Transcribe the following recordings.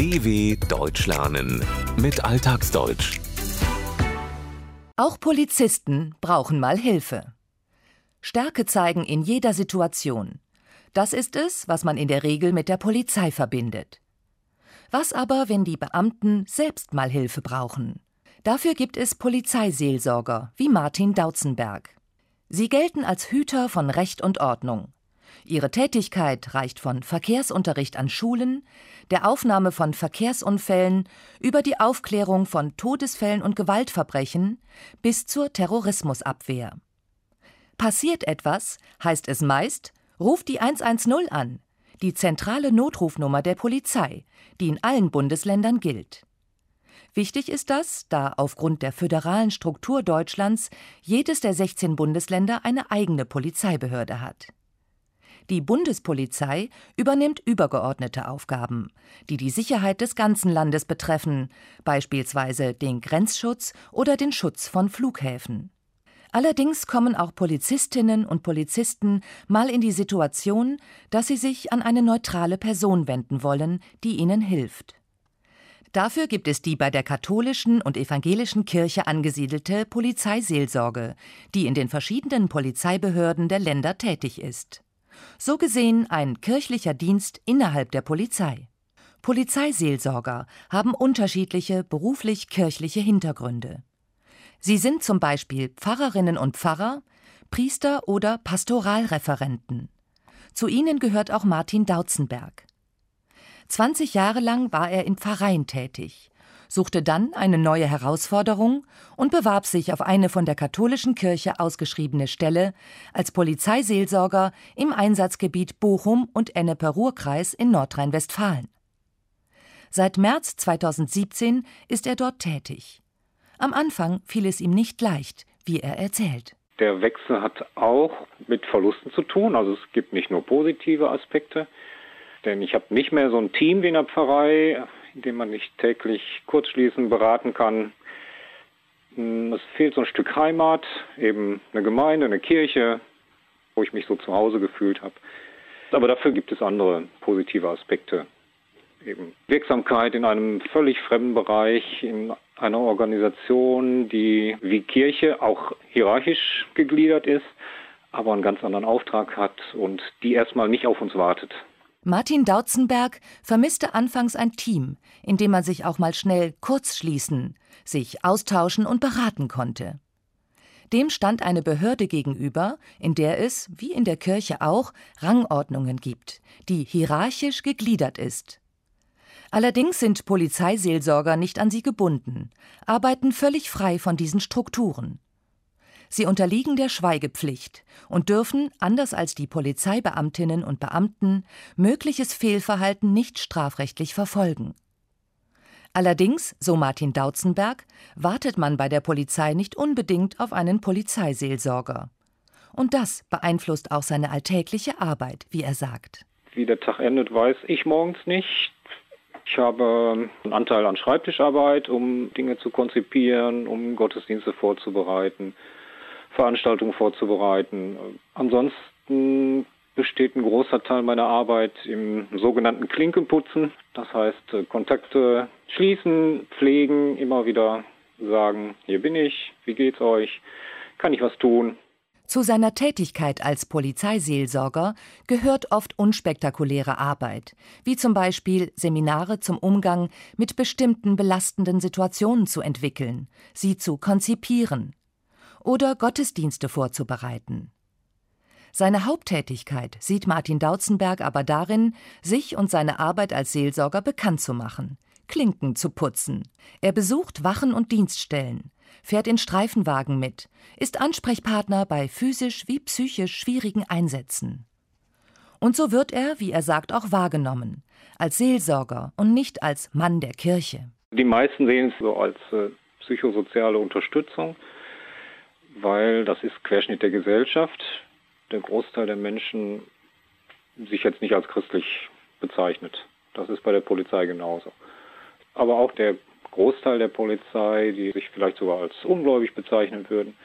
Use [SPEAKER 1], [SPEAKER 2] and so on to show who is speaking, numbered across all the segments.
[SPEAKER 1] DW Deutsch lernen mit Alltagsdeutsch.
[SPEAKER 2] Auch Polizisten brauchen mal Hilfe. Stärke zeigen in jeder Situation. Das ist es, was man in der Regel mit der Polizei verbindet. Was aber, wenn die Beamten selbst mal Hilfe brauchen? Dafür gibt es Polizeiseelsorger wie Martin Dautzenberg. Sie gelten als Hüter von Recht und Ordnung. Ihre Tätigkeit reicht von Verkehrsunterricht an Schulen, der Aufnahme von Verkehrsunfällen über die Aufklärung von Todesfällen und Gewaltverbrechen bis zur Terrorismusabwehr. Passiert etwas, heißt es meist, ruft die 110 an, die zentrale Notrufnummer der Polizei, die in allen Bundesländern gilt. Wichtig ist das, da aufgrund der föderalen Struktur Deutschlands jedes der 16 Bundesländer eine eigene Polizeibehörde hat. Die Bundespolizei übernimmt übergeordnete Aufgaben, die die Sicherheit des ganzen Landes betreffen, beispielsweise den Grenzschutz oder den Schutz von Flughäfen. Allerdings kommen auch Polizistinnen und Polizisten mal in die Situation, dass sie sich an eine neutrale Person wenden wollen, die ihnen hilft. Dafür gibt es die bei der katholischen und evangelischen Kirche angesiedelte Polizeiseelsorge, die in den verschiedenen Polizeibehörden der Länder tätig ist. So gesehen ein kirchlicher Dienst innerhalb der Polizei. Polizeiseelsorger haben unterschiedliche beruflich-kirchliche Hintergründe. Sie sind zum Beispiel Pfarrerinnen und Pfarrer, Priester oder Pastoralreferenten. Zu ihnen gehört auch Martin Dautzenberg. 20 Jahre lang war er in Pfarreien tätig, suchte dann eine neue Herausforderung und bewarb sich auf eine von der katholischen Kirche ausgeschriebene Stelle als Polizeiseelsorger im Einsatzgebiet Bochum und Ennepe-Ruhr-Kreis in Nordrhein-Westfalen. Seit März 2017 ist er dort tätig. Am Anfang fiel es ihm nicht leicht, wie er erzählt.
[SPEAKER 3] Der Wechsel hat auch mit Verlusten zu tun. Also es gibt nicht nur positive Aspekte, denn ich habe nicht mehr so ein Team wie in der Pfarrei, in dem man nicht täglich kurzschließen, beraten kann. Hm, es fehlt so ein Stück Heimat, eben eine Gemeinde, eine Kirche, wo ich mich so zu Hause gefühlt habe. Aber dafür gibt es andere positive Aspekte. Eben Wirksamkeit in einem völlig fremden Bereich, in einer Organisation, die wie Kirche auch hierarchisch gegliedert ist, aber einen ganz anderen Auftrag hat und die erstmal nicht auf uns wartet.
[SPEAKER 2] Martin Dautzenberg vermisste anfangs ein Team, in dem man sich auch mal schnell kurz schließen, sich austauschen und beraten konnte. Dem stand eine Behörde gegenüber, in der es, wie in der Kirche auch, Rangordnungen gibt, die hierarchisch gegliedert ist. Allerdings sind Polizeiseelsorger nicht an sie gebunden, arbeiten völlig frei von diesen Strukturen. Sie unterliegen der Schweigepflicht und dürfen, anders als die Polizeibeamtinnen und Beamten, mögliches Fehlverhalten nicht strafrechtlich verfolgen. Allerdings, so Martin Dautzenberg, wartet man bei der Polizei nicht unbedingt auf einen Polizeiseelsorger. Und das beeinflusst auch seine alltägliche Arbeit, wie er sagt.
[SPEAKER 3] Wie der Tag endet, weiß ich morgens nicht. Ich habe einen Anteil an Schreibtischarbeit, um Dinge zu konzipieren, um Gottesdienste vorzubereiten, Veranstaltungen vorzubereiten. Ansonsten besteht ein großer Teil meiner Arbeit im sogenannten Klinkenputzen. Das heißt, äh, Kontakte schließen, pflegen, immer wieder sagen, hier bin ich, wie geht's euch, kann ich was tun?
[SPEAKER 2] Zu seiner Tätigkeit als Polizeiseelsorger gehört oft unspektakuläre Arbeit, wie zum Beispiel Seminare zum Umgang mit bestimmten belastenden Situationen zu entwickeln, sie zu konzipieren oder Gottesdienste vorzubereiten. Seine Haupttätigkeit sieht Martin Dautzenberg aber darin, sich und seine Arbeit als Seelsorger bekannt zu machen, Klinken zu putzen. Er besucht Wachen und Dienststellen, fährt in Streifenwagen mit, ist Ansprechpartner bei physisch wie psychisch schwierigen Einsätzen. Und so wird er, wie er sagt, auch wahrgenommen, als Seelsorger und nicht als Mann der Kirche.
[SPEAKER 3] Die meisten sehen es so als äh, psychosoziale Unterstützung, weil das ist Querschnitt der Gesellschaft. Der Großteil der Menschen sich jetzt nicht als christlich bezeichnet. Das ist bei der Polizei genauso. Aber auch der Großteil der Polizei, die sich vielleicht sogar als ungläubig bezeichnen würden,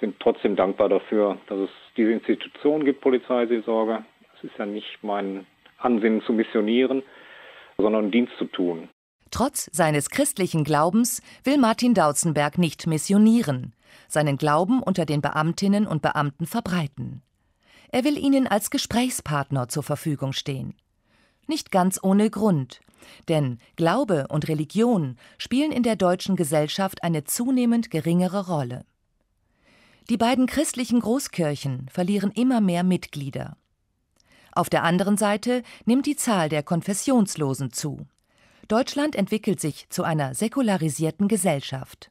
[SPEAKER 3] sind trotzdem dankbar dafür, dass es diese Institution gibt, Polizeiseelsorge. Es ist ja nicht mein Ansinnen zu missionieren, sondern Dienst zu tun.
[SPEAKER 2] Trotz seines christlichen Glaubens will Martin Dautzenberg nicht missionieren, seinen Glauben unter den Beamtinnen und Beamten verbreiten. Er will ihnen als Gesprächspartner zur Verfügung stehen. Nicht ganz ohne Grund, denn Glaube und Religion spielen in der deutschen Gesellschaft eine zunehmend geringere Rolle. Die beiden christlichen Großkirchen verlieren immer mehr Mitglieder. Auf der anderen Seite nimmt die Zahl der Konfessionslosen zu. Deutschland entwickelt sich zu einer säkularisierten Gesellschaft.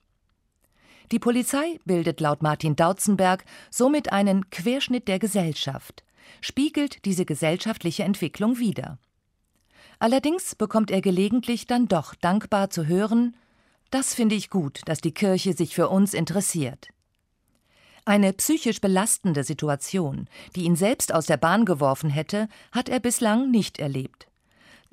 [SPEAKER 2] Die Polizei bildet laut Martin Dautzenberg somit einen Querschnitt der Gesellschaft, spiegelt diese gesellschaftliche Entwicklung wider. Allerdings bekommt er gelegentlich dann doch dankbar zu hören, das finde ich gut, dass die Kirche sich für uns interessiert. Eine psychisch belastende Situation, die ihn selbst aus der Bahn geworfen hätte, hat er bislang nicht erlebt.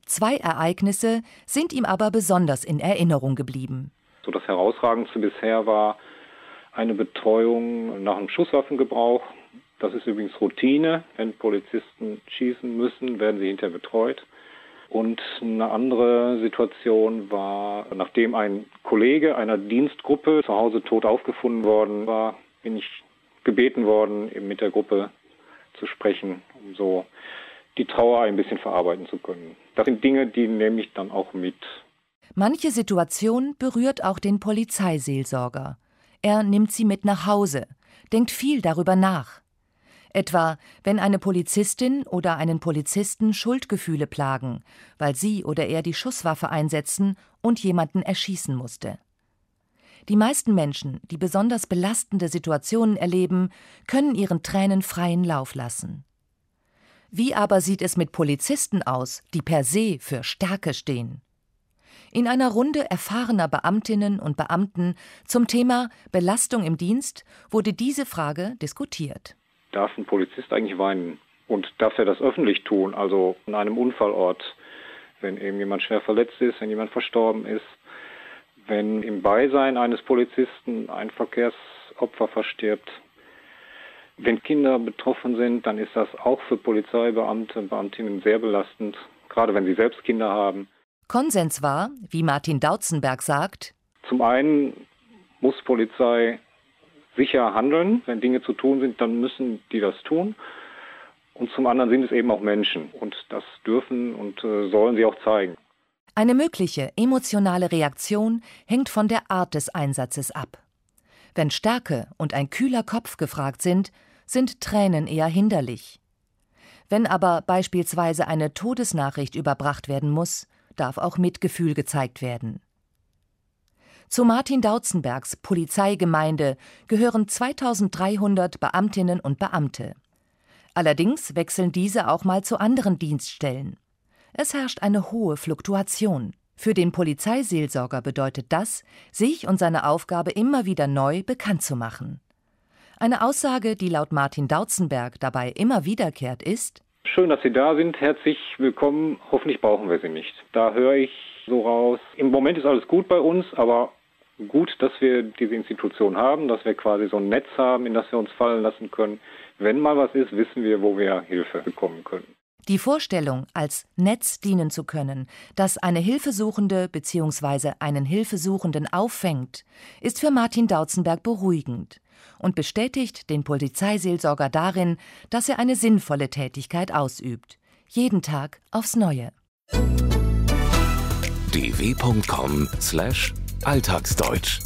[SPEAKER 2] Zwei Ereignisse sind ihm aber besonders in Erinnerung geblieben.
[SPEAKER 3] So das Herausragendste bisher war eine Betreuung nach einem Schusswaffengebrauch. Das ist übrigens Routine. Wenn Polizisten schießen müssen, werden sie hinterher betreut. Und eine andere Situation war, nachdem ein Kollege einer Dienstgruppe zu Hause tot aufgefunden worden war, bin ich gebeten worden, eben mit der Gruppe zu sprechen, um so die Trauer ein bisschen verarbeiten zu können. Das sind Dinge, die nehme ich dann auch mit.
[SPEAKER 2] Manche Situation berührt auch den Polizeiseelsorger. Er nimmt sie mit nach Hause, denkt viel darüber nach. Etwa, wenn eine Polizistin oder einen Polizisten Schuldgefühle plagen, weil sie oder er die Schusswaffe einsetzen und jemanden erschießen musste. Die meisten Menschen, die besonders belastende Situationen erleben, können ihren Tränen freien Lauf lassen. Wie aber sieht es mit Polizisten aus, die per se für Stärke stehen? In einer Runde erfahrener Beamtinnen und Beamten zum Thema Belastung im Dienst wurde diese Frage diskutiert
[SPEAKER 3] darf ein Polizist eigentlich weinen? Und darf er das öffentlich tun, also an einem Unfallort, wenn eben jemand schwer verletzt ist, wenn jemand verstorben ist, wenn im Beisein eines Polizisten ein Verkehrsopfer verstirbt. Wenn Kinder betroffen sind, dann ist das auch für Polizeibeamte und Beamtinnen sehr belastend, gerade wenn sie selbst Kinder haben.
[SPEAKER 2] Konsens war, wie Martin Dautzenberg sagt,
[SPEAKER 3] zum einen muss Polizei sicher handeln. Wenn Dinge zu tun sind, dann müssen die das tun. Und zum anderen sind es eben auch Menschen. Und das dürfen und äh, sollen sie auch zeigen.
[SPEAKER 2] Eine mögliche emotionale Reaktion hängt von der Art des Einsatzes ab. Wenn Stärke und ein kühler Kopf gefragt sind, sind Tränen eher hinderlich. Wenn aber beispielsweise eine Todesnachricht überbracht werden muss, darf auch Mitgefühl gezeigt werden. Zu Martin Dautzenbergs Polizeigemeinde gehören 2300 Beamtinnen und Beamte. Allerdings wechseln diese auch mal zu anderen Dienststellen. Es herrscht eine hohe Fluktuation. Für den Polizeiseelsorger bedeutet das, sich und seine Aufgabe immer wieder neu bekannt zu machen. Eine Aussage, die laut Martin Dautzenberg dabei immer wiederkehrt, ist
[SPEAKER 3] Schön, dass Sie da sind. Herzlich willkommen. Hoffentlich brauchen wir Sie nicht. Da höre ich so raus. Im Moment ist alles gut bei uns, aber gut, dass wir diese Institution haben, dass wir quasi so ein Netz haben, in das wir uns fallen lassen können. Wenn mal was ist, wissen wir, wo wir Hilfe bekommen können.
[SPEAKER 2] Die Vorstellung, als Netz dienen zu können, das eine Hilfesuchende bzw. einen Hilfesuchenden auffängt, ist für Martin Dautzenberg beruhigend und bestätigt den Polizeiseelsorger darin, dass er eine sinnvolle Tätigkeit ausübt. Jeden Tag aufs Neue.
[SPEAKER 1] dw.com/alltagsdeutsch